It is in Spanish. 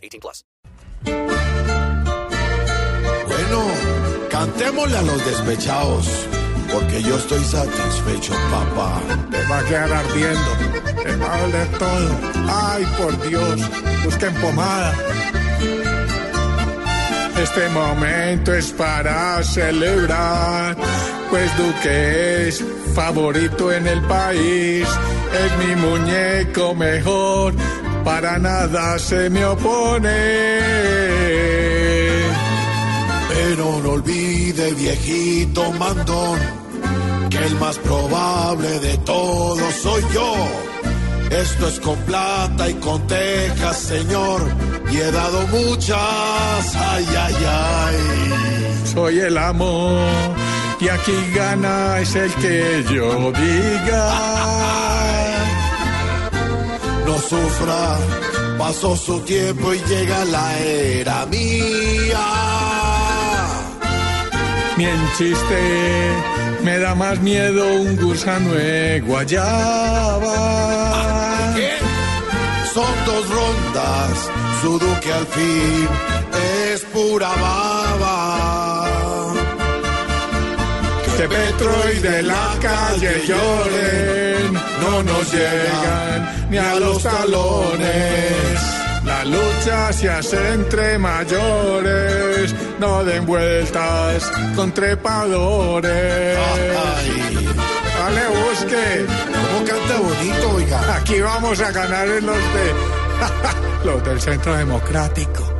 18 plus. Bueno, cantémosle a los despechados, porque yo estoy satisfecho, papá. Te va a quedar ardiendo. Te va a doler todo. Ay, por Dios. Busquen pomada. Este momento es para celebrar, pues Duque es favorito en el país. Es mi muñeco mejor, para nada se me opone. Pero no olvide, viejito mandón, que el más probable de todos soy yo. Esto es con plata y con tejas, señor, y he dado muchas, ay, ay, ay. Soy el amor, y aquí gana es el que yo diga. Sufra, pasó su tiempo y llega la era mía. Mi chiste me da más miedo un gusano de guayaba. ¿Qué? Son dos rondas, su duque al fin es pura baba. Y de la calle lloren, no nos llegan ni a los talones. La lucha se hace entre mayores, no den vueltas con trepadores. Ay, Dale, busque. cómo canta bonito, oiga. Aquí vamos a ganar en los de los del Centro Democrático.